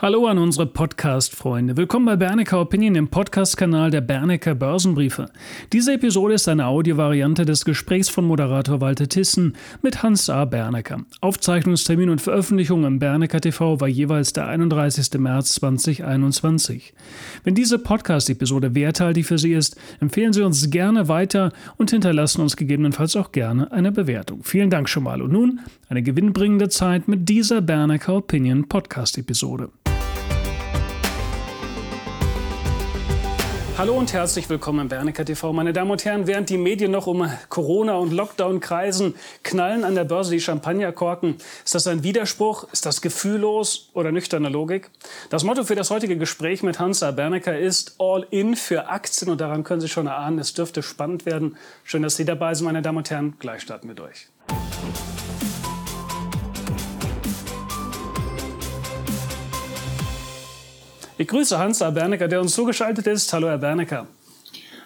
Hallo an unsere Podcast-Freunde. Willkommen bei Bernecker Opinion, dem Podcast-Kanal der Bernecker Börsenbriefe. Diese Episode ist eine Audiovariante des Gesprächs von Moderator Walter Tissen mit Hans A. Bernecker. Aufzeichnungstermin und Veröffentlichung im Bernecker TV war jeweils der 31. März 2021. Wenn diese Podcast-Episode werthaltig für Sie ist, empfehlen Sie uns gerne weiter und hinterlassen uns gegebenenfalls auch gerne eine Bewertung. Vielen Dank schon mal. Und nun eine gewinnbringende Zeit mit dieser Bernecker Opinion Podcast-Episode. Hallo und herzlich willkommen im Bernecker TV. Meine Damen und Herren, während die Medien noch um Corona und Lockdown kreisen, knallen an der Börse die Champagnerkorken. Ist das ein Widerspruch? Ist das gefühllos oder nüchterne Logik? Das Motto für das heutige Gespräch mit Hansa Bernecker ist All in für Aktien und daran können Sie schon erahnen, es dürfte spannend werden. Schön, dass Sie dabei sind, meine Damen und Herren. Gleich starten wir durch. Ich grüße Hans Bernecker, der uns zugeschaltet ist. Hallo, Herr Bernecker.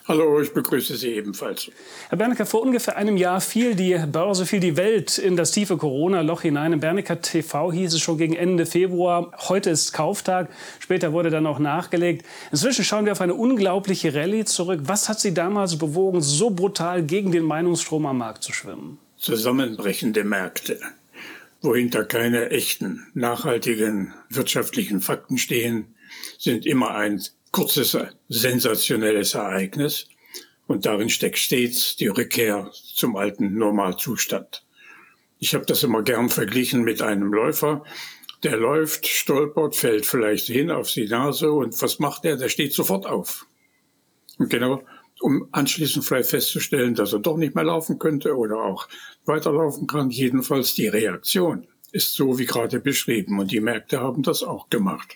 Hallo, ich begrüße Sie ebenfalls. Herr Bernecker, vor ungefähr einem Jahr fiel die Börse, fiel die Welt in das tiefe Corona-Loch hinein. Im Bernecker TV hieß es schon gegen Ende Februar, heute ist Kauftag. Später wurde dann auch nachgelegt. Inzwischen schauen wir auf eine unglaubliche Rallye zurück. Was hat Sie damals bewogen, so brutal gegen den Meinungsstrom am Markt zu schwimmen? Zusammenbrechende Märkte, wohinter keine echten, nachhaltigen wirtschaftlichen Fakten stehen sind immer ein kurzes, sensationelles Ereignis und darin steckt stets die Rückkehr zum alten Normalzustand. Ich habe das immer gern verglichen mit einem Läufer, der läuft, stolpert, fällt vielleicht hin auf die Nase und was macht er? Der steht sofort auf. Und genau, um anschließend vielleicht festzustellen, dass er doch nicht mehr laufen könnte oder auch weiterlaufen kann. Jedenfalls die Reaktion ist so wie gerade beschrieben und die Märkte haben das auch gemacht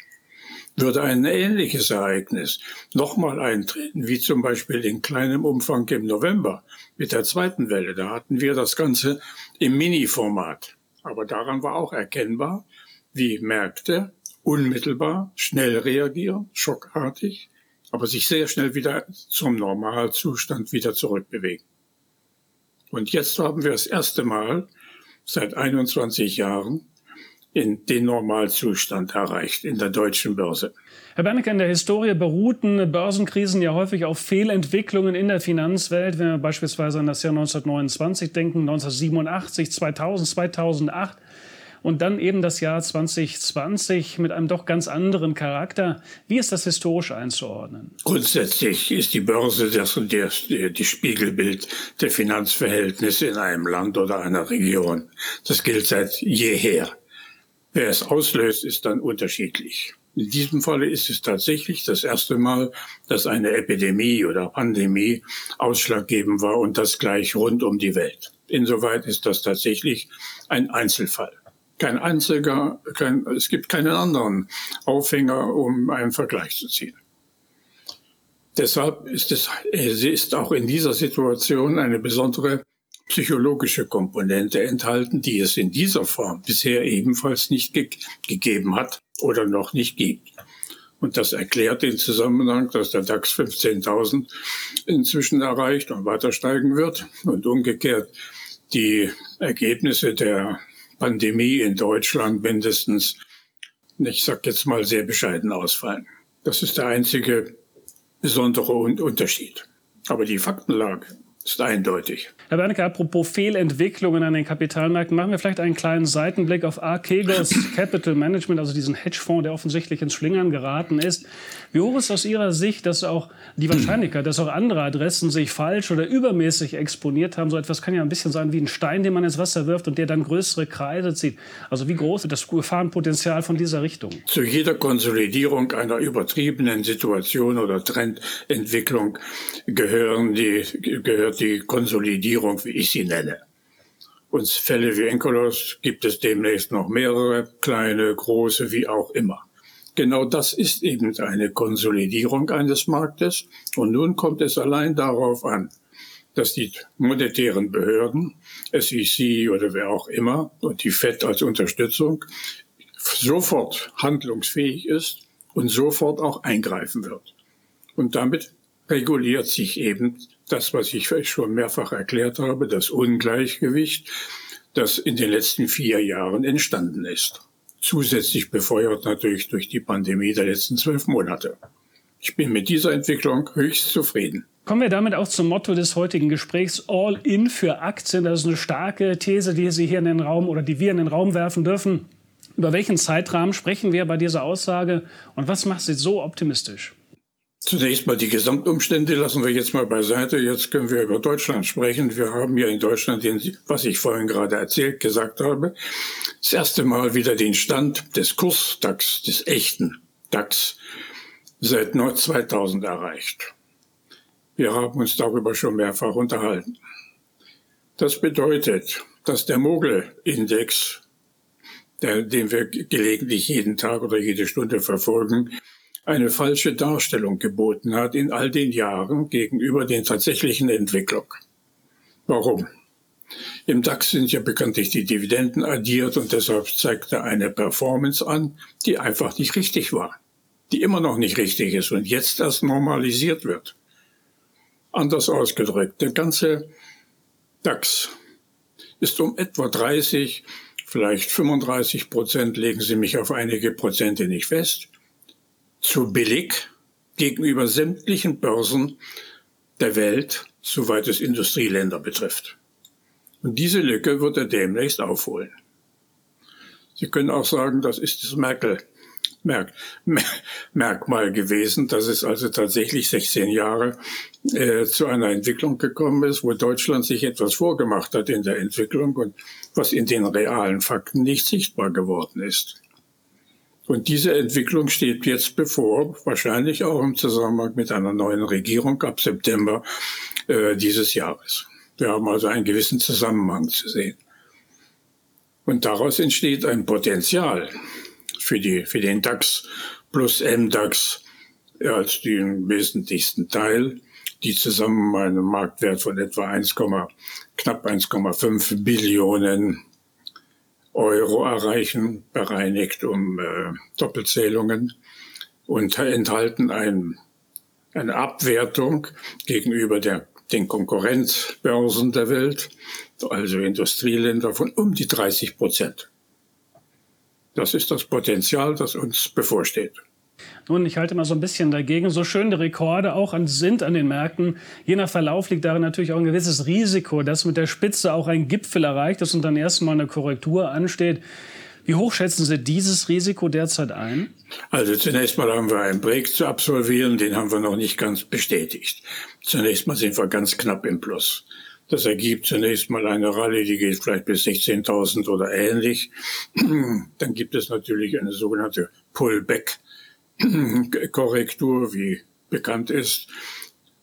würde ein ähnliches Ereignis nochmal eintreten, wie zum Beispiel in kleinem Umfang im November mit der zweiten Welle. Da hatten wir das Ganze im Mini-Format. Aber daran war auch erkennbar, wie Märkte unmittelbar schnell reagieren, schockartig, aber sich sehr schnell wieder zum Normalzustand wieder zurückbewegen. Und jetzt haben wir das erste Mal seit 21 Jahren in den Normalzustand erreicht in der deutschen Börse. Herr Bernecker, in der Historie beruhten Börsenkrisen ja häufig auf Fehlentwicklungen in der Finanzwelt. Wenn wir beispielsweise an das Jahr 1929 denken, 1987, 2000, 2008 und dann eben das Jahr 2020 mit einem doch ganz anderen Charakter. Wie ist das historisch einzuordnen? Grundsätzlich ist die Börse das, das, die Spiegelbild der Finanzverhältnisse in einem Land oder einer Region. Das gilt seit jeher. Wer es auslöst, ist dann unterschiedlich. In diesem Falle ist es tatsächlich das erste Mal, dass eine Epidemie oder Pandemie ausschlaggebend war und das gleich rund um die Welt. Insoweit ist das tatsächlich ein Einzelfall. Kein einziger, kein, es gibt keinen anderen Aufhänger, um einen Vergleich zu ziehen. Deshalb ist es, es ist auch in dieser Situation eine besondere psychologische Komponente enthalten, die es in dieser Form bisher ebenfalls nicht ge gegeben hat oder noch nicht gibt. Und das erklärt den Zusammenhang, dass der DAX 15.000 inzwischen erreicht und weiter steigen wird und umgekehrt die Ergebnisse der Pandemie in Deutschland mindestens, ich sag jetzt mal, sehr bescheiden ausfallen. Das ist der einzige besondere Unterschied. Aber die Faktenlage ist eindeutig. Herr Bernecker, apropos Fehlentwicklungen an den Kapitalmärkten, machen wir vielleicht einen kleinen Seitenblick auf Archegos Capital Management, also diesen Hedgefonds, der offensichtlich ins Schlingern geraten ist. Wie hoch ist aus Ihrer Sicht, dass auch die Wahrscheinlichkeit, dass auch andere Adressen sich falsch oder übermäßig exponiert haben? So etwas kann ja ein bisschen sein wie ein Stein, den man ins Wasser wirft und der dann größere Kreise zieht. Also wie groß ist das Gefahrenpotenzial von dieser Richtung? Zu jeder Konsolidierung einer übertriebenen Situation oder Trendentwicklung gehören die, gehört die Konsolidierung, wie ich sie nenne. Und Fälle wie Enkolos gibt es demnächst noch mehrere, kleine, große, wie auch immer. Genau das ist eben eine Konsolidierung eines Marktes. Und nun kommt es allein darauf an, dass die monetären Behörden, SEC oder wer auch immer, und die FED als Unterstützung, sofort handlungsfähig ist und sofort auch eingreifen wird. Und damit reguliert sich eben das, was ich schon mehrfach erklärt habe, das Ungleichgewicht, das in den letzten vier Jahren entstanden ist. zusätzlich befeuert natürlich durch die Pandemie der letzten zwölf Monate. Ich bin mit dieser Entwicklung höchst zufrieden. Kommen wir damit auch zum Motto des heutigen Gesprächs All in für Aktien. Das ist eine starke These, die Sie hier in den Raum oder die wir in den Raum werfen dürfen. Über welchen Zeitrahmen sprechen wir bei dieser Aussage und was macht Sie so optimistisch? Zunächst mal die Gesamtumstände lassen wir jetzt mal beiseite. Jetzt können wir über Deutschland sprechen. Wir haben ja in Deutschland, den, was ich vorhin gerade erzählt, gesagt habe, das erste Mal wieder den Stand des Kurs-DAX, des echten DAX, seit 2000 erreicht. Wir haben uns darüber schon mehrfach unterhalten. Das bedeutet, dass der Mogel-Index den wir gelegentlich jeden Tag oder jede Stunde verfolgen, eine falsche Darstellung geboten hat in all den Jahren gegenüber den tatsächlichen Entwicklung. Warum? Im DAX sind ja bekanntlich die Dividenden addiert und deshalb zeigt er eine Performance an, die einfach nicht richtig war, die immer noch nicht richtig ist und jetzt erst normalisiert wird. Anders ausgedrückt, der ganze DAX ist um etwa 30 vielleicht 35 Prozent, legen Sie mich auf einige Prozente nicht fest, zu billig gegenüber sämtlichen Börsen der Welt, soweit es Industrieländer betrifft. Und diese Lücke wird er demnächst aufholen. Sie können auch sagen, das ist das Merkel, Merk, Merkmal gewesen, dass es also tatsächlich 16 Jahre äh, zu einer Entwicklung gekommen ist, wo Deutschland sich etwas vorgemacht hat in der Entwicklung und was in den realen Fakten nicht sichtbar geworden ist. Und diese Entwicklung steht jetzt bevor, wahrscheinlich auch im Zusammenhang mit einer neuen Regierung ab September äh, dieses Jahres. Wir haben also einen gewissen Zusammenhang zu sehen. Und daraus entsteht ein Potenzial, für, die, für den DAX plus MDAX als den wesentlichsten Teil, die zusammen einen Marktwert von etwa 1, knapp 1,5 Billionen Euro erreichen, bereinigt um äh, Doppelzählungen und enthalten ein, eine Abwertung gegenüber der, den Konkurrenzbörsen der Welt, also Industrieländer von um die 30 Prozent. Das ist das Potenzial, das uns bevorsteht. Nun, ich halte mal so ein bisschen dagegen. So schön die Rekorde auch an, sind an den Märkten, je nach Verlauf liegt darin natürlich auch ein gewisses Risiko, dass mit der Spitze auch ein Gipfel erreicht ist und dann erstmal eine Korrektur ansteht. Wie hoch schätzen Sie dieses Risiko derzeit ein? Also zunächst mal haben wir einen Break zu absolvieren, den haben wir noch nicht ganz bestätigt. Zunächst mal sind wir ganz knapp im Plus. Das ergibt zunächst mal eine Rallye, die geht vielleicht bis 16.000 oder ähnlich. Dann gibt es natürlich eine sogenannte Pullback-Korrektur, wie bekannt ist.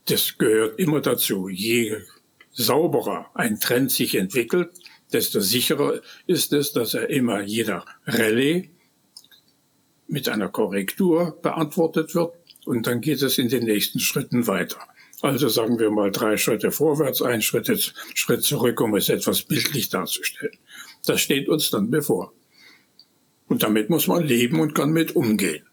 Das gehört immer dazu. Je sauberer ein Trend sich entwickelt, desto sicherer ist es, dass er immer jeder Rallye mit einer Korrektur beantwortet wird und dann geht es in den nächsten Schritten weiter. Also sagen wir mal drei Schritte vorwärts, ein Schritt, Schritt zurück, um es etwas bildlich darzustellen. Das steht uns dann bevor. Und damit muss man leben und kann mit umgehen.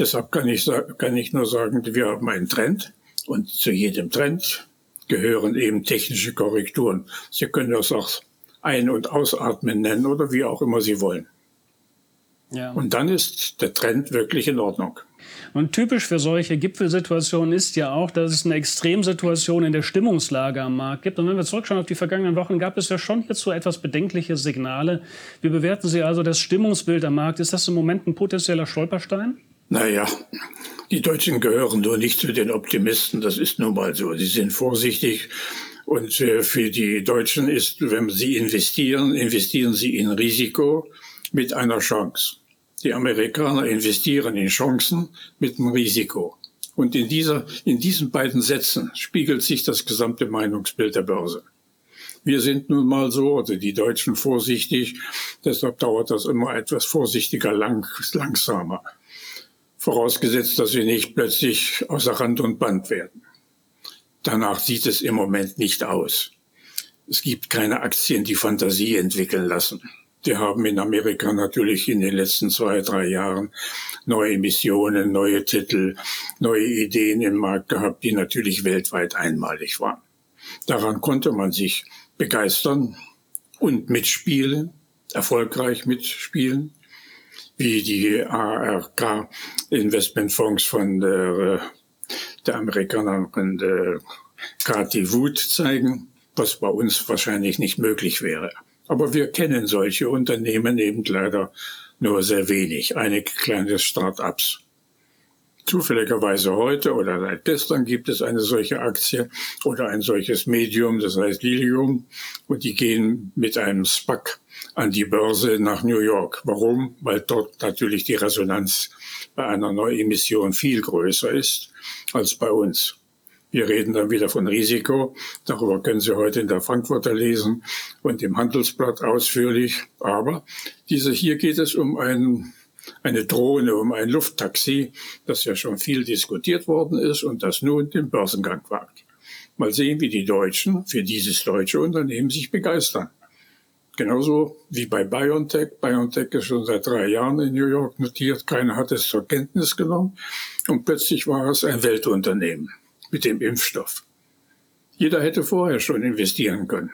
Deshalb kann ich, kann ich nur sagen, wir haben einen Trend und zu jedem Trend gehören eben technische Korrekturen. Sie können das auch Ein- und Ausatmen nennen oder wie auch immer Sie wollen. Ja. Und dann ist der Trend wirklich in Ordnung. Und typisch für solche Gipfelsituationen ist ja auch, dass es eine Extremsituation in der Stimmungslage am Markt gibt. Und wenn wir zurückschauen auf die vergangenen Wochen, gab es ja schon hierzu etwas bedenkliche Signale. Wie bewerten Sie also das Stimmungsbild am Markt? Ist das im Moment ein potenzieller Stolperstein? Naja, die Deutschen gehören nur nicht zu den Optimisten. Das ist nun mal so. Sie sind vorsichtig. Und äh, für die Deutschen ist, wenn sie investieren, investieren sie in Risiko mit einer Chance. Die Amerikaner investieren in Chancen mit dem Risiko. Und in, dieser, in diesen beiden Sätzen spiegelt sich das gesamte Meinungsbild der Börse. Wir sind nun mal so, oder die Deutschen vorsichtig, deshalb dauert das immer etwas vorsichtiger, lang, langsamer. Vorausgesetzt, dass wir nicht plötzlich außer Rand und Band werden. Danach sieht es im Moment nicht aus. Es gibt keine Aktien, die Fantasie entwickeln lassen. Die haben in Amerika natürlich in den letzten zwei, drei Jahren neue Emissionen, neue Titel, neue Ideen im Markt gehabt, die natürlich weltweit einmalig waren. Daran konnte man sich begeistern und mitspielen, erfolgreich mitspielen. Wie die ARK Investmentfonds von der, der Amerikanerin der Cathy Wood zeigen, was bei uns wahrscheinlich nicht möglich wäre. Aber wir kennen solche Unternehmen eben leider nur sehr wenig, einige kleine Start-ups. Zufälligerweise heute oder seit gestern gibt es eine solche Aktie oder ein solches Medium, das heißt Lilium, und die gehen mit einem SPAC an die Börse nach New York. Warum? Weil dort natürlich die Resonanz bei einer Neuemission viel größer ist als bei uns. Wir reden dann wieder von Risiko. Darüber können Sie heute in der Frankfurter lesen und im Handelsblatt ausführlich. Aber diese, hier geht es um ein, eine Drohne, um ein Lufttaxi, das ja schon viel diskutiert worden ist und das nun den Börsengang wagt. Mal sehen, wie die Deutschen für dieses deutsche Unternehmen sich begeistern. Genauso wie bei BioNTech. BioNTech ist schon seit drei Jahren in New York notiert. Keiner hat es zur Kenntnis genommen. Und plötzlich war es ein Weltunternehmen mit dem Impfstoff. Jeder hätte vorher schon investieren können.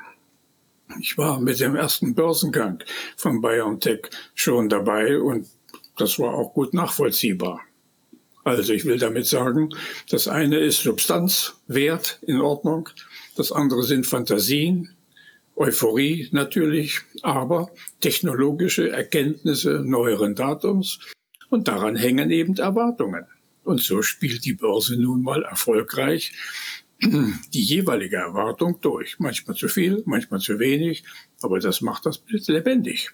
Ich war mit dem ersten Börsengang von BioNTech schon dabei und das war auch gut nachvollziehbar. Also ich will damit sagen, das eine ist Substanz, Wert in Ordnung, das andere sind Fantasien, Euphorie natürlich, aber technologische Erkenntnisse neueren Datums und daran hängen eben Erwartungen. Und so spielt die Börse nun mal erfolgreich die jeweilige Erwartung durch. Manchmal zu viel, manchmal zu wenig, aber das macht das Bild lebendig.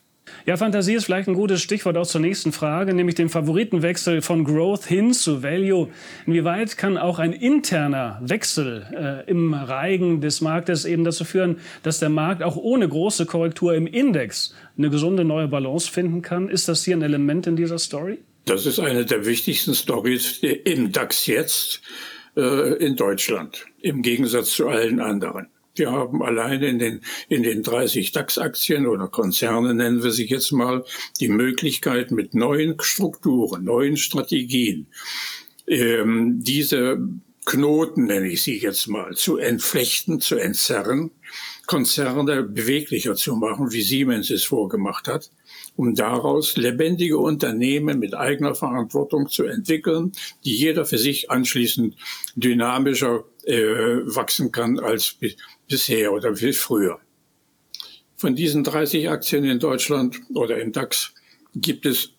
Ja, Fantasie ist vielleicht ein gutes Stichwort auch zur nächsten Frage, nämlich dem Favoritenwechsel von Growth hin zu Value. Inwieweit kann auch ein interner Wechsel äh, im Reigen des Marktes eben dazu führen, dass der Markt auch ohne große Korrektur im Index eine gesunde neue Balance finden kann? Ist das hier ein Element in dieser Story? Das ist eine der wichtigsten Stories im DAX jetzt äh, in Deutschland, im Gegensatz zu allen anderen. Wir haben alleine in den, in den 30 DAX-Aktien oder Konzerne, nennen wir sie jetzt mal, die Möglichkeit mit neuen Strukturen, neuen Strategien, ähm, diese Knoten, nenne ich sie jetzt mal, zu entflechten, zu entzerren, Konzerne beweglicher zu machen, wie Siemens es vorgemacht hat, um daraus lebendige Unternehmen mit eigener Verantwortung zu entwickeln, die jeder für sich anschließend dynamischer äh, wachsen kann als bisher oder wie früher. Von diesen 30 Aktien in Deutschland oder im DAX gibt es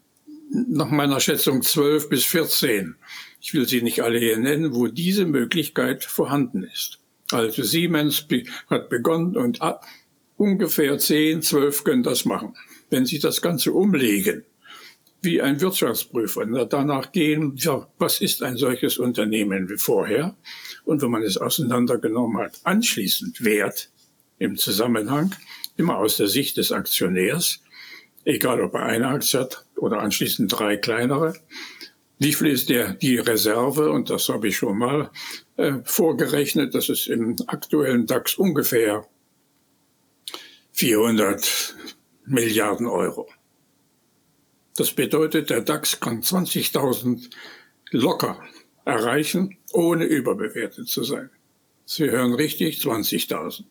nach meiner Schätzung 12 bis 14. Ich will sie nicht alle hier nennen, wo diese Möglichkeit vorhanden ist. Also Siemens hat begonnen und ungefähr 10, 12 können das machen wenn Sie das Ganze umlegen, wie ein Wirtschaftsprüfer, danach gehen, ja, was ist ein solches Unternehmen wie vorher? Und wenn man es auseinandergenommen hat, anschließend Wert im Zusammenhang, immer aus der Sicht des Aktionärs, egal ob er eine Aktie hat oder anschließend drei kleinere. Wie viel ist der, die Reserve? Und das habe ich schon mal äh, vorgerechnet. Das ist im aktuellen DAX ungefähr 400 Milliarden Euro. Das bedeutet, der DAX kann 20.000 locker erreichen, ohne überbewertet zu sein. Sie hören richtig, 20.000.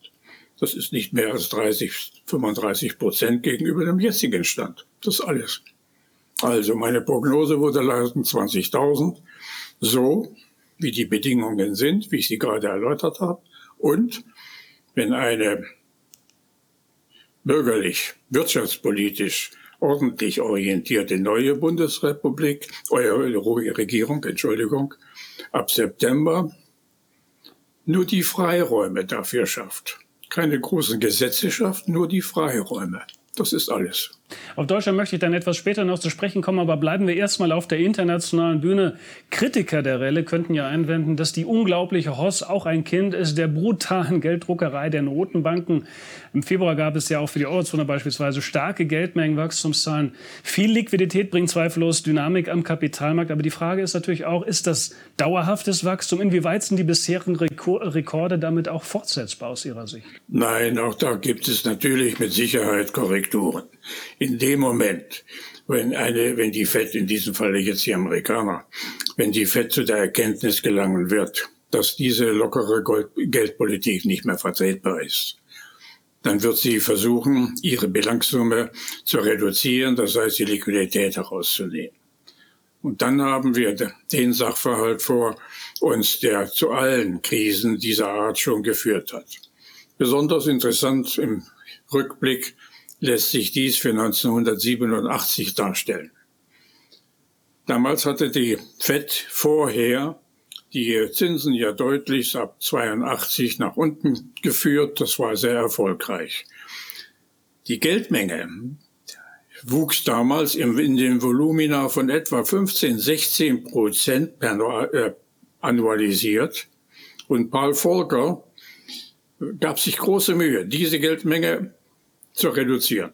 Das ist nicht mehr als 30, 35 Prozent gegenüber dem jetzigen Stand. Das alles. Also meine Prognose wurde lauten 20.000, so wie die Bedingungen sind, wie ich sie gerade erläutert habe. Und wenn eine bürgerlich, wirtschaftspolitisch ordentlich orientierte neue Bundesrepublik, eure Regierung, Entschuldigung, ab September nur die Freiräume dafür schafft. Keine großen Gesetze schafft, nur die Freiräume. Das ist alles. Auf Deutschland möchte ich dann etwas später noch zu sprechen kommen, aber bleiben wir erstmal auf der internationalen Bühne. Kritiker der Relle könnten ja einwenden, dass die unglaubliche Hoss auch ein Kind ist der brutalen Gelddruckerei der Notenbanken. Im Februar gab es ja auch für die Eurozone beispielsweise starke Geldmengenwachstumszahlen. Viel Liquidität bringt zweifellos Dynamik am Kapitalmarkt, aber die Frage ist natürlich auch, ist das dauerhaftes Wachstum? Inwieweit sind die bisherigen Rekorde damit auch fortsetzbar aus Ihrer Sicht? Nein, auch da gibt es natürlich mit Sicherheit Korrekturen. In dem Moment, wenn eine, wenn die FED, in diesem Falle jetzt die Amerikaner, wenn die FED zu der Erkenntnis gelangen wird, dass diese lockere Geldpolitik nicht mehr vertretbar ist, dann wird sie versuchen, ihre Bilanzsumme zu reduzieren, das heißt die Liquidität herauszunehmen. Und dann haben wir den Sachverhalt vor uns, der zu allen Krisen dieser Art schon geführt hat. Besonders interessant im Rückblick lässt sich dies für 1987 darstellen. Damals hatte die FED vorher die Zinsen ja deutlich ab 82 nach unten geführt. Das war sehr erfolgreich. Die Geldmenge wuchs damals in den Volumina von etwa 15, 16 Prozent per, äh, annualisiert. Und Paul Volcker gab sich große Mühe, diese Geldmenge zu reduzieren.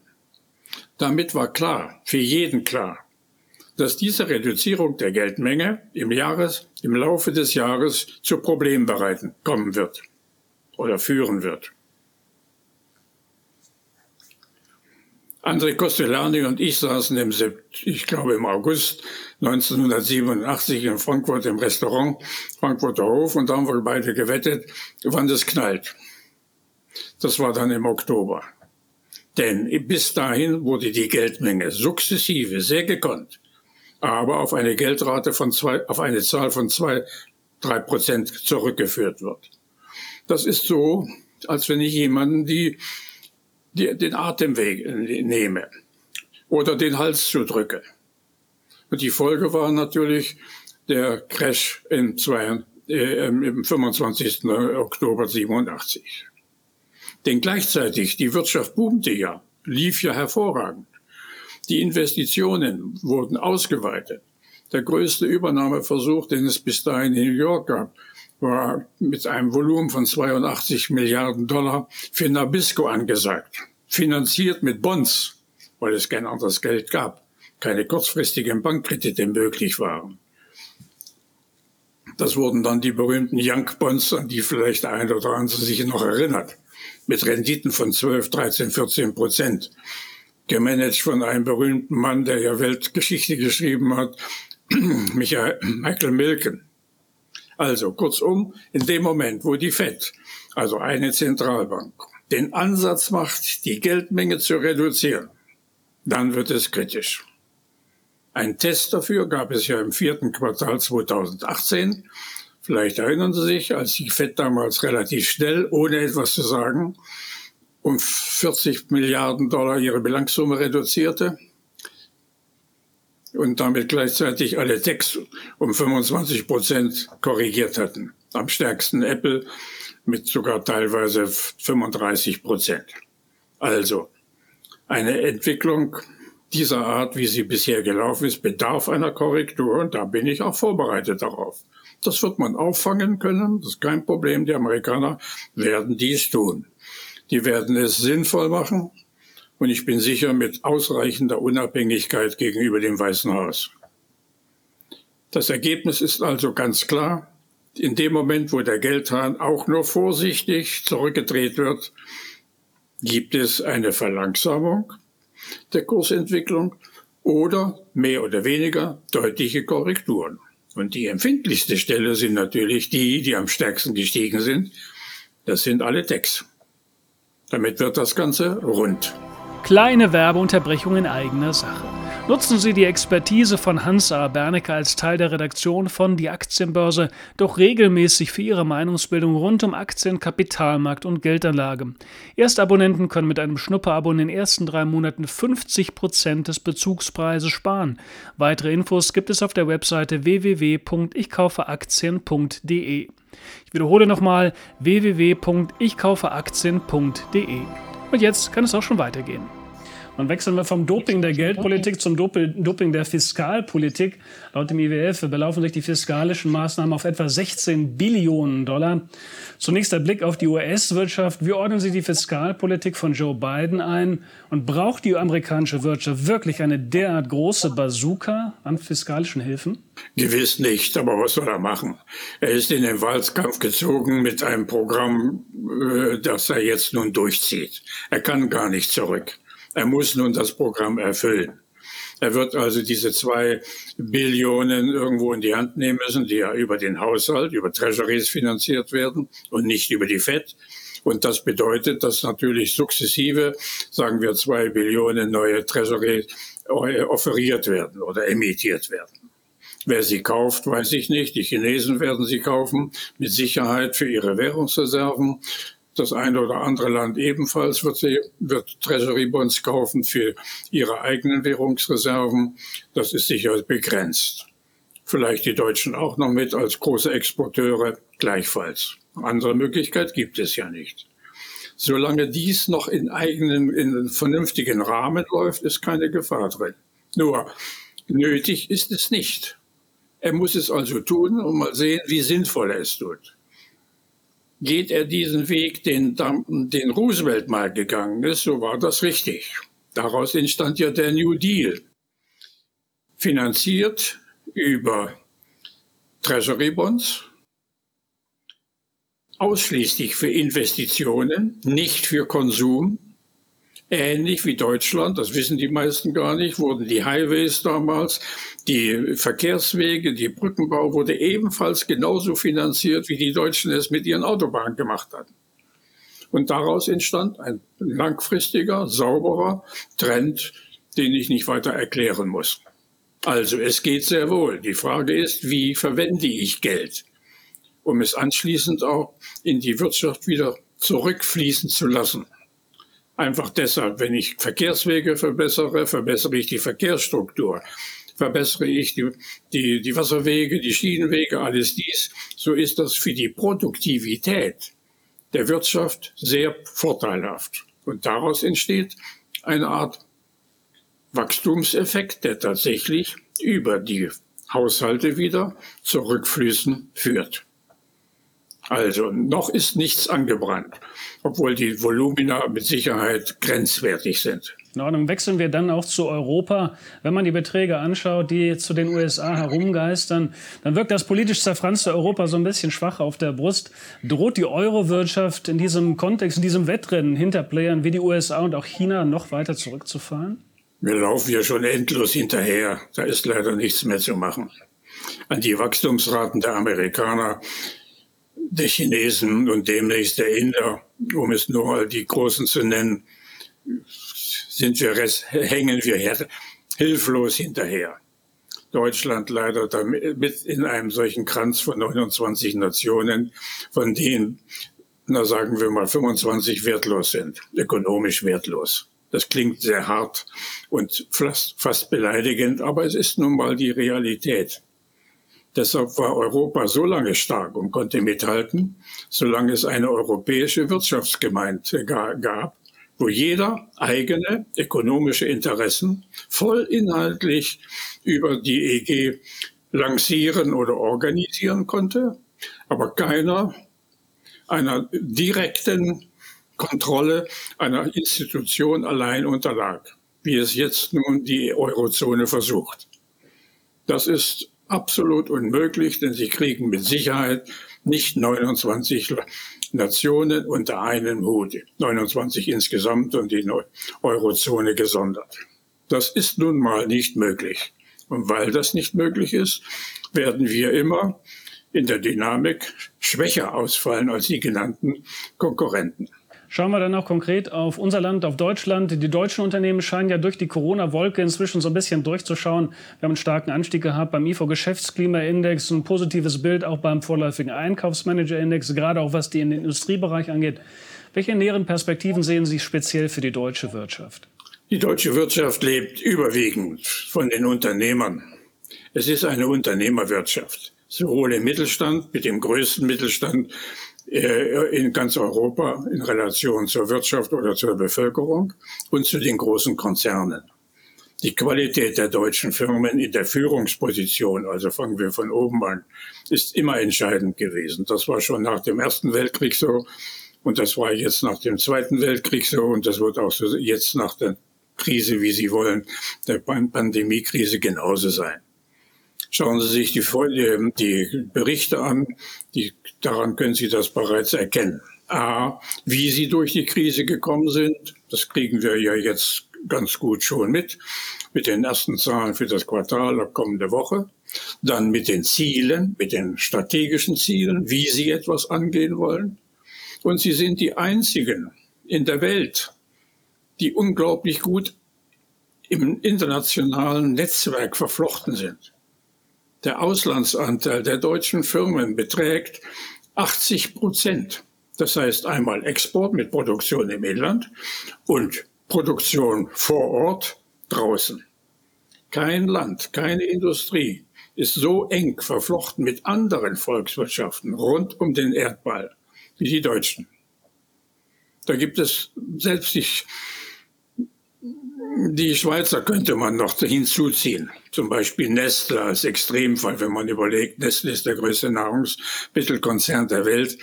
Damit war klar, für jeden klar, dass diese Reduzierung der Geldmenge im, Jahres, im Laufe des Jahres zu Problembereiten kommen wird oder führen wird. André Costellani und ich saßen im, ich glaube im August 1987 in Frankfurt im Restaurant Frankfurter Hof und da haben wir beide gewettet, wann das knallt. Das war dann im Oktober. Denn bis dahin wurde die Geldmenge sukzessive, sehr gekonnt, aber auf eine Geldrate von zwei, auf eine Zahl von zwei, drei Prozent zurückgeführt wird. Das ist so, als wenn ich jemanden die, die, den Atemweg nehme oder den Hals zudrücke. Und die Folge war natürlich der Crash im, zwei, äh, im 25. Oktober 87. Denn gleichzeitig, die Wirtschaft boomte ja, lief ja hervorragend. Die Investitionen wurden ausgeweitet. Der größte Übernahmeversuch, den es bis dahin in New York gab, war mit einem Volumen von 82 Milliarden Dollar für Nabisco angesagt. Finanziert mit Bonds, weil es kein anderes Geld gab, keine kurzfristigen Bankkredite möglich waren. Das wurden dann die berühmten Young Bonds, an die vielleicht eine oder andere sich noch erinnert mit Renditen von 12, 13, 14 Prozent. Gemanagt von einem berühmten Mann, der ja Weltgeschichte geschrieben hat, Michael, Milken. Also kurzum, in dem Moment, wo die FED, also eine Zentralbank, den Ansatz macht, die Geldmenge zu reduzieren, dann wird es kritisch. Ein Test dafür gab es ja im vierten Quartal 2018. Vielleicht erinnern Sie sich, als die FED damals relativ schnell, ohne etwas zu sagen, um 40 Milliarden Dollar ihre Bilanzsumme reduzierte und damit gleichzeitig alle Techs um 25 Prozent korrigiert hatten. Am stärksten Apple mit sogar teilweise 35 Prozent. Also eine Entwicklung dieser Art, wie sie bisher gelaufen ist, bedarf einer Korrektur und da bin ich auch vorbereitet darauf. Das wird man auffangen können, das ist kein Problem. Die Amerikaner werden dies tun. Die werden es sinnvoll machen und ich bin sicher mit ausreichender Unabhängigkeit gegenüber dem Weißen Haus. Das Ergebnis ist also ganz klar. In dem Moment, wo der Geldhahn auch nur vorsichtig zurückgedreht wird, gibt es eine Verlangsamung der Kursentwicklung oder mehr oder weniger deutliche Korrekturen. Und die empfindlichste Stelle sind natürlich die, die am stärksten gestiegen sind. Das sind alle Techs. Damit wird das Ganze rund. Kleine Werbeunterbrechung in eigener Sache. Nutzen Sie die Expertise von Hans A. Bernecker als Teil der Redaktion von Die Aktienbörse doch regelmäßig für Ihre Meinungsbildung rund um Aktien, Kapitalmarkt und Geldanlage. Erstabonnenten können mit einem Schnupperabo in den ersten drei Monaten 50 Prozent des Bezugspreises sparen. Weitere Infos gibt es auf der Webseite www.ichkaufeaktien.de. Ich wiederhole nochmal www.ichkaufeaktien.de. Und jetzt kann es auch schon weitergehen. Dann wechseln wir vom Doping der Geldpolitik zum Doping der Fiskalpolitik. Laut dem IWF belaufen sich die fiskalischen Maßnahmen auf etwa 16 Billionen Dollar. Zunächst der Blick auf die US-Wirtschaft. Wie ordnen Sie die Fiskalpolitik von Joe Biden ein? Und braucht die amerikanische Wirtschaft wirklich eine derart große Bazooka an fiskalischen Hilfen? Gewiss nicht, aber was soll er machen? Er ist in den Wahlkampf gezogen mit einem Programm, äh, das er jetzt nun durchzieht. Er kann gar nicht zurück. Er muss nun das Programm erfüllen. Er wird also diese zwei Billionen irgendwo in die Hand nehmen müssen, die ja über den Haushalt, über Treasuries finanziert werden und nicht über die FED. Und das bedeutet, dass natürlich sukzessive, sagen wir, zwei Billionen neue Treasury offeriert werden oder emittiert werden. Wer sie kauft, weiß ich nicht. Die Chinesen werden sie kaufen, mit Sicherheit für ihre Währungsreserven. Das eine oder andere Land ebenfalls wird, sie, wird Treasury Bonds kaufen für ihre eigenen Währungsreserven. Das ist sicher begrenzt. Vielleicht die Deutschen auch noch mit als große Exporteure gleichfalls. Andere Möglichkeit gibt es ja nicht. Solange dies noch in eigenen, in einem vernünftigen Rahmen läuft, ist keine Gefahr drin. Nur nötig ist es nicht. Er muss es also tun und mal sehen, wie sinnvoll er es tut. Geht er diesen Weg, den, den Roosevelt mal gegangen ist, so war das richtig. Daraus entstand ja der New Deal. Finanziert über Treasury Bonds, ausschließlich für Investitionen, nicht für Konsum. Ähnlich wie Deutschland, das wissen die meisten gar nicht, wurden die Highways damals, die Verkehrswege, die Brückenbau wurde ebenfalls genauso finanziert, wie die Deutschen es mit ihren Autobahnen gemacht hatten. Und daraus entstand ein langfristiger, sauberer Trend, den ich nicht weiter erklären muss. Also es geht sehr wohl. Die Frage ist, wie verwende ich Geld? um es anschließend auch in die Wirtschaft wieder zurückfließen zu lassen. Einfach deshalb, wenn ich Verkehrswege verbessere, verbessere ich die Verkehrsstruktur, verbessere ich die, die, die Wasserwege, die Schienenwege, alles dies, so ist das für die Produktivität der Wirtschaft sehr vorteilhaft. Und daraus entsteht eine Art Wachstumseffekt, der tatsächlich über die Haushalte wieder zurückfließen führt. Also noch ist nichts angebrannt, obwohl die Volumina mit Sicherheit grenzwertig sind. In Ordnung, wechseln wir dann auch zu Europa. Wenn man die Beträge anschaut, die zu den USA herumgeistern, dann wirkt das politisch zerfranste Europa so ein bisschen schwach auf der Brust. Droht die Euro-Wirtschaft in diesem Kontext, in diesem Wettrennen hinter Playern wie die USA und auch China noch weiter zurückzufahren? Wir laufen ja schon endlos hinterher. Da ist leider nichts mehr zu machen. An die Wachstumsraten der Amerikaner der Chinesen und demnächst der Inder, um es nur mal die Großen zu nennen, sind wir, hängen wir hilflos hinterher. Deutschland leider damit in einem solchen Kranz von 29 Nationen, von denen, na sagen wir mal, 25 wertlos sind, ökonomisch wertlos. Das klingt sehr hart und fast, fast beleidigend, aber es ist nun mal die Realität. Deshalb war Europa so lange stark und konnte mithalten, solange es eine europäische Wirtschaftsgemeinde gab, wo jeder eigene ökonomische Interessen voll inhaltlich über die EG lancieren oder organisieren konnte, aber keiner einer direkten Kontrolle einer Institution allein unterlag, wie es jetzt nun die Eurozone versucht. Das ist absolut unmöglich, denn sie kriegen mit Sicherheit nicht 29 Nationen unter einem Hut, 29 insgesamt und die Eurozone gesondert. Das ist nun mal nicht möglich. Und weil das nicht möglich ist, werden wir immer in der Dynamik schwächer ausfallen als die genannten Konkurrenten. Schauen wir dann auch konkret auf unser Land, auf Deutschland. Die deutschen Unternehmen scheinen ja durch die Corona-Wolke inzwischen so ein bisschen durchzuschauen. Wir haben einen starken Anstieg gehabt beim IFO-Geschäftsklimaindex, ein positives Bild auch beim vorläufigen Einkaufsmanager-Index, gerade auch was den Industriebereich angeht. Welche näheren Perspektiven sehen Sie speziell für die deutsche Wirtschaft? Die deutsche Wirtschaft lebt überwiegend von den Unternehmern. Es ist eine Unternehmerwirtschaft sowohl im Mittelstand, mit dem größten Mittelstand in ganz Europa in Relation zur Wirtschaft oder zur Bevölkerung und zu den großen Konzernen. Die Qualität der deutschen Firmen in der Führungsposition, also fangen wir von oben an, ist immer entscheidend gewesen. Das war schon nach dem Ersten Weltkrieg so und das war jetzt nach dem Zweiten Weltkrieg so und das wird auch so jetzt nach der Krise, wie Sie wollen, der Pandemiekrise genauso sein. Schauen Sie sich die, die Berichte an, die, daran können Sie das bereits erkennen. A, wie sie durch die Krise gekommen sind, das kriegen wir ja jetzt ganz gut schon mit, mit den ersten Zahlen für das Quartal der kommende Woche. Dann mit den Zielen, mit den strategischen Zielen, wie sie etwas angehen wollen. Und sie sind die einzigen in der Welt, die unglaublich gut im internationalen Netzwerk verflochten sind. Der Auslandsanteil der deutschen Firmen beträgt 80 Prozent. Das heißt einmal Export mit Produktion im Inland und Produktion vor Ort draußen. Kein Land, keine Industrie ist so eng verflochten mit anderen Volkswirtschaften rund um den Erdball wie die Deutschen. Da gibt es selbst die die Schweizer könnte man noch hinzuziehen. Zum Beispiel Nestle als Extremfall, wenn man überlegt, Nestle ist der größte Nahrungsmittelkonzern der Welt,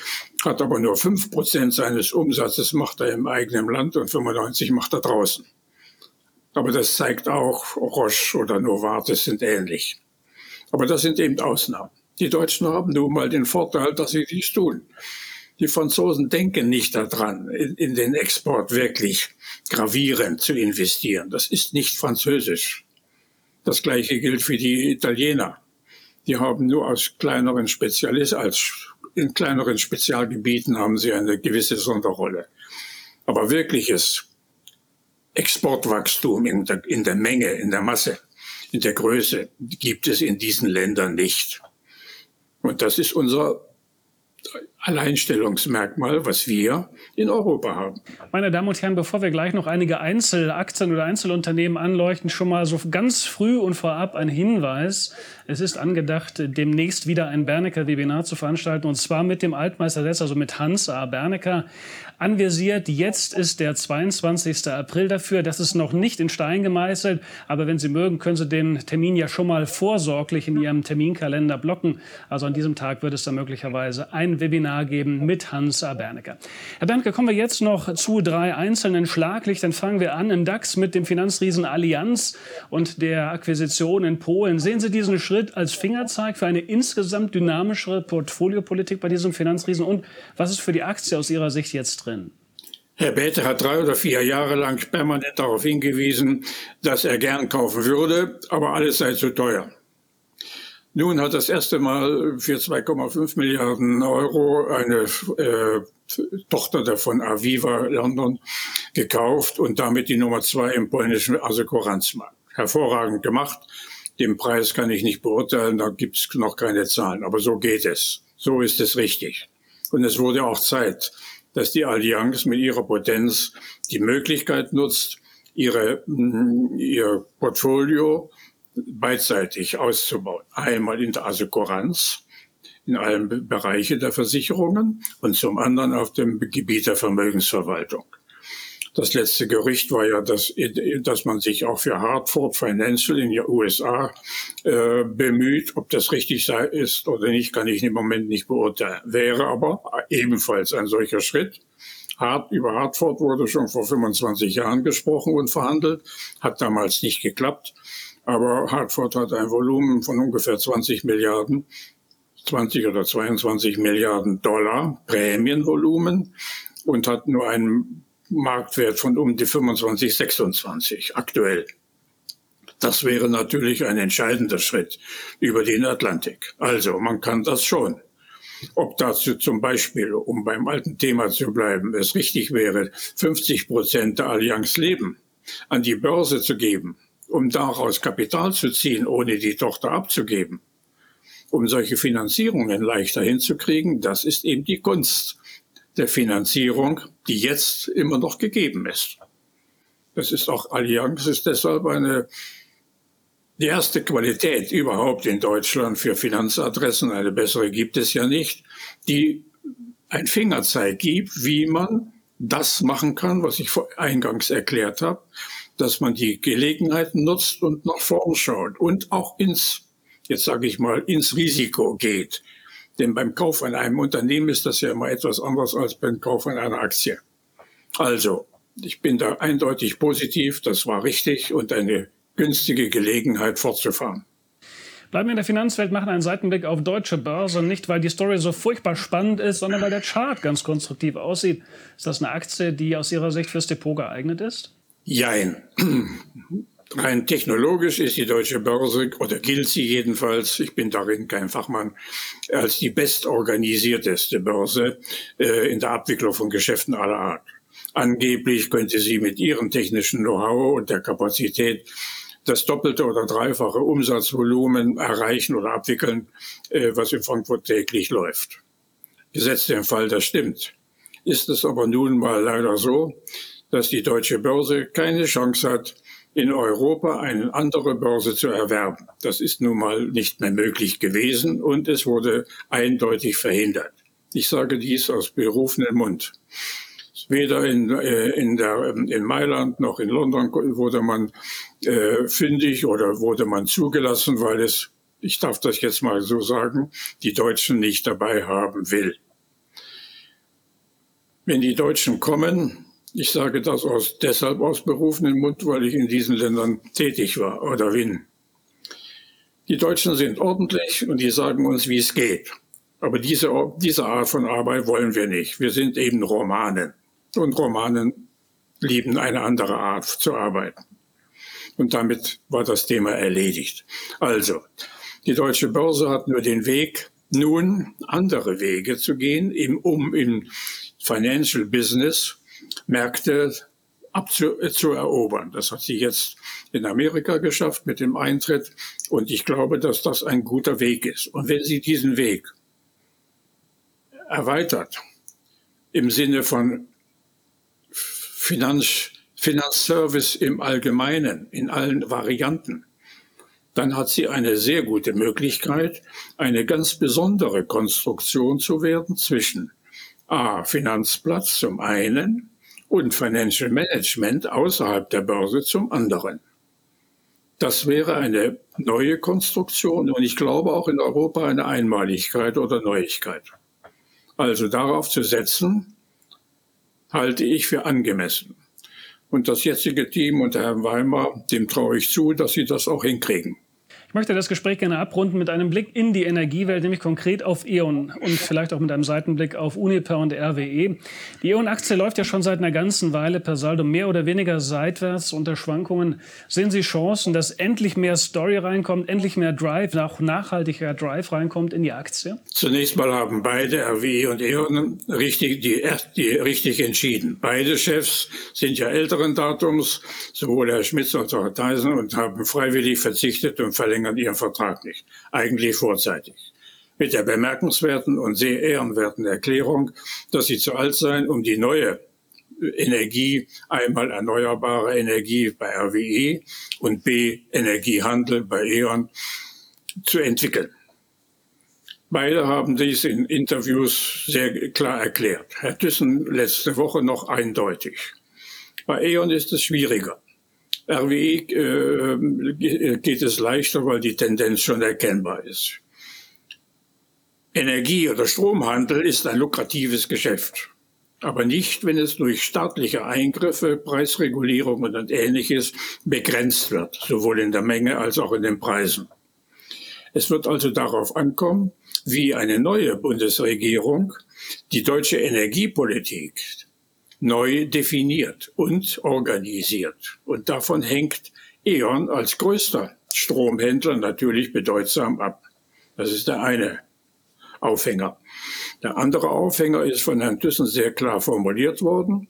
hat aber nur fünf Prozent seines Umsatzes macht er im eigenen Land und 95 macht er draußen. Aber das zeigt auch, Roche oder Novartis sind ähnlich. Aber das sind eben Ausnahmen. Die Deutschen haben nun mal den Vorteil, dass sie dies tun. Die Franzosen denken nicht daran, in, in den Export wirklich gravierend zu investieren. Das ist nicht französisch. Das gleiche gilt für die Italiener. Die haben nur aus kleineren Spezialisten, als in kleineren Spezialgebieten haben sie eine gewisse Sonderrolle. Aber wirkliches Exportwachstum in der, in der Menge, in der Masse, in der Größe gibt es in diesen Ländern nicht. Und das ist unser Alleinstellungsmerkmal, was wir in Europa haben. Meine Damen und Herren, bevor wir gleich noch einige Einzelaktien oder Einzelunternehmen anleuchten, schon mal so ganz früh und vorab ein Hinweis. Es ist angedacht, demnächst wieder ein Bernecker-Webinar zu veranstalten, und zwar mit dem Altmeister selbst, also mit Hans A. Bernecker anvisiert. Jetzt ist der 22. April dafür. Das ist noch nicht in Stein gemeißelt, aber wenn Sie mögen, können Sie den Termin ja schon mal vorsorglich in Ihrem Terminkalender blocken. Also an diesem Tag wird es dann möglicherweise ein Webinar geben mit Hans A. Bernecker. Herr Bernecker, kommen wir jetzt noch zu drei einzelnen Schlaglichtern. Fangen wir an im DAX mit dem Finanzriesen Allianz und der Akquisition in Polen. Sehen Sie diesen Schritt als Fingerzeig für eine insgesamt dynamischere Portfoliopolitik bei diesem Finanzriesen? Und was ist für die Aktie aus Ihrer Sicht jetzt drin? Herr Bäte hat drei oder vier Jahre lang permanent darauf hingewiesen, dass er gern kaufen würde, aber alles sei zu teuer. Nun hat das erste Mal für 2,5 Milliarden Euro eine äh, Tochter davon Aviva London gekauft und damit die Nummer zwei im polnischen Assekuranzmarkt. Hervorragend gemacht. Den Preis kann ich nicht beurteilen, da gibt es noch keine Zahlen. Aber so geht es. So ist es richtig. Und es wurde auch Zeit, dass die Allianz mit ihrer Potenz die Möglichkeit nutzt, ihre, mm, ihr Portfolio beidseitig auszubauen. Einmal in der Assekuranz, in allen Bereichen der Versicherungen und zum anderen auf dem Gebiet der Vermögensverwaltung. Das letzte Gerücht war ja, dass, dass man sich auch für Hartford Financial in den USA äh, bemüht. Ob das richtig sei, ist oder nicht, kann ich im Moment nicht beurteilen. Wäre aber ebenfalls ein solcher Schritt. Hart, über Hartford wurde schon vor 25 Jahren gesprochen und verhandelt, hat damals nicht geklappt. Aber Hartford hat ein Volumen von ungefähr 20 Milliarden, 20 oder 22 Milliarden Dollar Prämienvolumen und hat nur einen Marktwert von um die 25, 26 aktuell. Das wäre natürlich ein entscheidender Schritt über den Atlantik. Also man kann das schon. Ob dazu zum Beispiel, um beim alten Thema zu bleiben, es richtig wäre, 50 Prozent der Allianz Leben an die Börse zu geben, um daraus Kapital zu ziehen, ohne die Tochter abzugeben, um solche Finanzierungen leichter hinzukriegen, das ist eben die Kunst der Finanzierung, die jetzt immer noch gegeben ist. Das ist auch Allianz, ist deshalb eine, die erste Qualität überhaupt in Deutschland für Finanzadressen, eine bessere gibt es ja nicht, die ein Fingerzeig gibt, wie man das machen kann, was ich eingangs erklärt habe, dass man die Gelegenheiten nutzt und nach vorn schaut und auch ins, jetzt sage ich mal, ins Risiko geht. Denn beim Kauf an einem Unternehmen ist das ja immer etwas anderes als beim Kauf an einer Aktie. Also, ich bin da eindeutig positiv, das war richtig und eine günstige Gelegenheit fortzufahren. Bleiben wir in der Finanzwelt, machen einen Seitenblick auf deutsche Börse, nicht weil die Story so furchtbar spannend ist, sondern weil der Chart ganz konstruktiv aussieht. Ist das eine Aktie, die aus Ihrer Sicht fürs Depot geeignet ist? Jein. Rein technologisch ist die deutsche Börse, oder gilt sie jedenfalls, ich bin darin kein Fachmann, als die bestorganisierteste Börse äh, in der Abwicklung von Geschäften aller Art. Angeblich könnte sie mit ihrem technischen Know-how und der Kapazität das doppelte oder dreifache Umsatzvolumen erreichen oder abwickeln, äh, was in Frankfurt täglich läuft. Gesetzt den Fall, das stimmt. Ist es aber nun mal leider so, dass die deutsche Börse keine Chance hat, in Europa eine andere Börse zu erwerben. Das ist nun mal nicht mehr möglich gewesen und es wurde eindeutig verhindert. Ich sage dies aus berufenem Mund. Weder in, äh, in, der, in Mailand noch in London wurde man äh, fündig oder wurde man zugelassen, weil es, ich darf das jetzt mal so sagen, die Deutschen nicht dabei haben will. Wenn die Deutschen kommen, ich sage das aus, deshalb aus berufenem Mund, weil ich in diesen Ländern tätig war oder bin. Die Deutschen sind ordentlich und die sagen uns, wie es geht. Aber diese, diese Art von Arbeit wollen wir nicht. Wir sind eben Romanen. Und Romanen lieben eine andere Art zu arbeiten. Und damit war das Thema erledigt. Also, die deutsche Börse hat nur den Weg, nun andere Wege zu gehen, um im Financial Business Märkte abzuerobern. Das hat sie jetzt in Amerika geschafft mit dem Eintritt. Und ich glaube, dass das ein guter Weg ist. Und wenn sie diesen Weg erweitert, im Sinne von Finanz, Finanzservice im Allgemeinen, in allen Varianten, dann hat sie eine sehr gute Möglichkeit, eine ganz besondere Konstruktion zu werden zwischen A, Finanzplatz zum einen und Financial Management außerhalb der Börse zum anderen. Das wäre eine neue Konstruktion und ich glaube auch in Europa eine Einmaligkeit oder Neuigkeit. Also darauf zu setzen, halte ich für angemessen. Und das jetzige Team unter Herrn Weimar, dem traue ich zu, dass sie das auch hinkriegen. Ich möchte das Gespräch gerne abrunden mit einem Blick in die Energiewelt, nämlich konkret auf E.ON und vielleicht auch mit einem Seitenblick auf Uniper und RWE. Die E.ON-Aktie läuft ja schon seit einer ganzen Weile per Saldo mehr oder weniger seitwärts unter Schwankungen. Sehen Sie Chancen, dass endlich mehr Story reinkommt, endlich mehr Drive, auch nachhaltiger Drive reinkommt in die Aktie? Zunächst mal haben beide, RWE und E.ON, richtig, die, die, richtig entschieden. Beide Chefs sind ja älteren Datums, sowohl Herr Schmitz als auch Herr Theisen, und haben freiwillig verzichtet und verlängert verlängern ihren Vertrag nicht. Eigentlich vorzeitig. Mit der bemerkenswerten und sehr ehrenwerten Erklärung, dass sie zu alt seien, um die neue Energie, einmal erneuerbare Energie bei RWE und B Energiehandel bei E.ON zu entwickeln. Beide haben dies in Interviews sehr klar erklärt. Herr Thyssen letzte Woche noch eindeutig. Bei E.ON ist es schwieriger. RWE äh, geht es leichter, weil die Tendenz schon erkennbar ist. Energie- oder Stromhandel ist ein lukratives Geschäft. Aber nicht, wenn es durch staatliche Eingriffe, Preisregulierungen und ähnliches begrenzt wird, sowohl in der Menge als auch in den Preisen. Es wird also darauf ankommen, wie eine neue Bundesregierung die deutsche Energiepolitik neu definiert und organisiert. Und davon hängt E.ON als größter Stromhändler natürlich bedeutsam ab. Das ist der eine Aufhänger. Der andere Aufhänger ist von Herrn Thyssen sehr klar formuliert worden.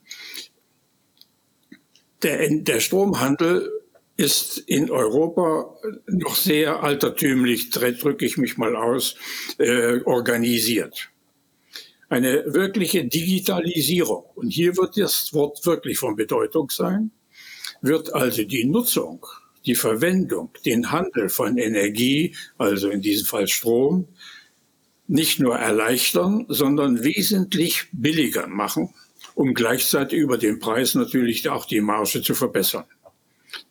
Der, der Stromhandel ist in Europa noch sehr altertümlich, drücke ich mich mal aus, äh, organisiert eine wirkliche Digitalisierung. Und hier wird das Wort wirklich von Bedeutung sein, wird also die Nutzung, die Verwendung, den Handel von Energie, also in diesem Fall Strom, nicht nur erleichtern, sondern wesentlich billiger machen, um gleichzeitig über den Preis natürlich auch die Marge zu verbessern.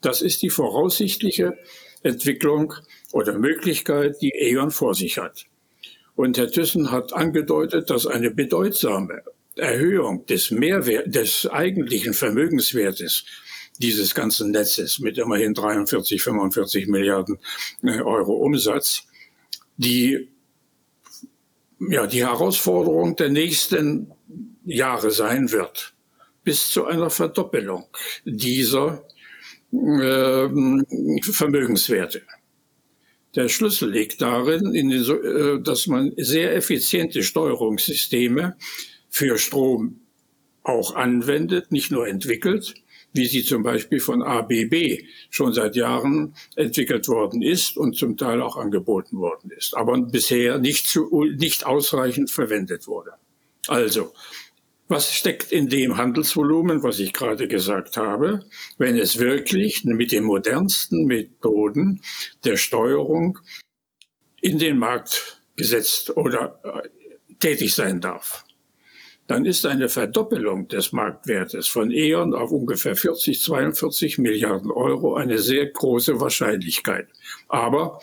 Das ist die voraussichtliche Entwicklung oder Möglichkeit, die E.ON vor sich hat. Und Herr Thyssen hat angedeutet, dass eine bedeutsame Erhöhung des Mehrwert, des eigentlichen Vermögenswertes dieses ganzen Netzes mit immerhin 43, 45 Milliarden äh, Euro Umsatz, die, ja, die Herausforderung der nächsten Jahre sein wird, bis zu einer Verdoppelung dieser äh, Vermögenswerte. Der Schlüssel liegt darin, den, äh, dass man sehr effiziente Steuerungssysteme für Strom auch anwendet, nicht nur entwickelt, wie sie zum Beispiel von ABB schon seit Jahren entwickelt worden ist und zum Teil auch angeboten worden ist, aber bisher nicht, zu, nicht ausreichend verwendet wurde. Also, was steckt in dem Handelsvolumen, was ich gerade gesagt habe, wenn es wirklich mit den modernsten Methoden der Steuerung in den Markt gesetzt oder äh, tätig sein darf? Dann ist eine Verdoppelung des Marktwertes von E.ON auf ungefähr 40, 42 Milliarden Euro eine sehr große Wahrscheinlichkeit. Aber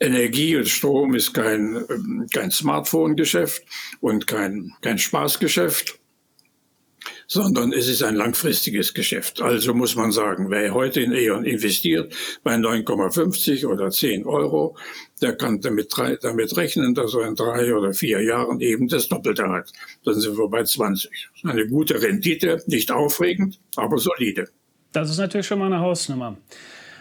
Energie und Strom ist kein, ähm, kein Smartphone-Geschäft und kein, kein Spaßgeschäft, sondern es ist ein langfristiges Geschäft. Also muss man sagen, wer heute in E.ON investiert bei 9,50 oder 10 Euro, der kann damit, damit rechnen, dass er in drei oder vier Jahren eben das Doppelte hat. Dann sind wir bei 20. Eine gute Rendite, nicht aufregend, aber solide. Das ist natürlich schon mal eine Hausnummer.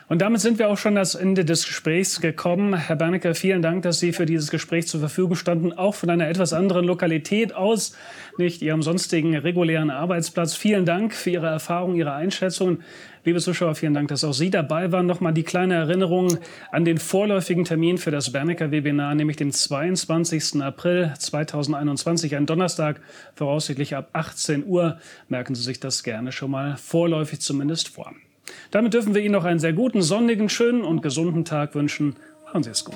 Und damit sind wir auch schon das Ende des Gesprächs gekommen. Herr Bernecker, vielen Dank, dass Sie für dieses Gespräch zur Verfügung standen, auch von einer etwas anderen Lokalität aus, nicht Ihrem sonstigen regulären Arbeitsplatz. Vielen Dank für Ihre Erfahrung, Ihre Einschätzungen. Liebe Zuschauer, vielen Dank, dass auch Sie dabei waren. Nochmal die kleine Erinnerung an den vorläufigen Termin für das Bernecker Webinar, nämlich den 22. April 2021, ein Donnerstag, voraussichtlich ab 18 Uhr. Merken Sie sich das gerne schon mal vorläufig zumindest vor. Damit dürfen wir Ihnen noch einen sehr guten, sonnigen, schönen und gesunden Tag wünschen. Machen Sie es gut.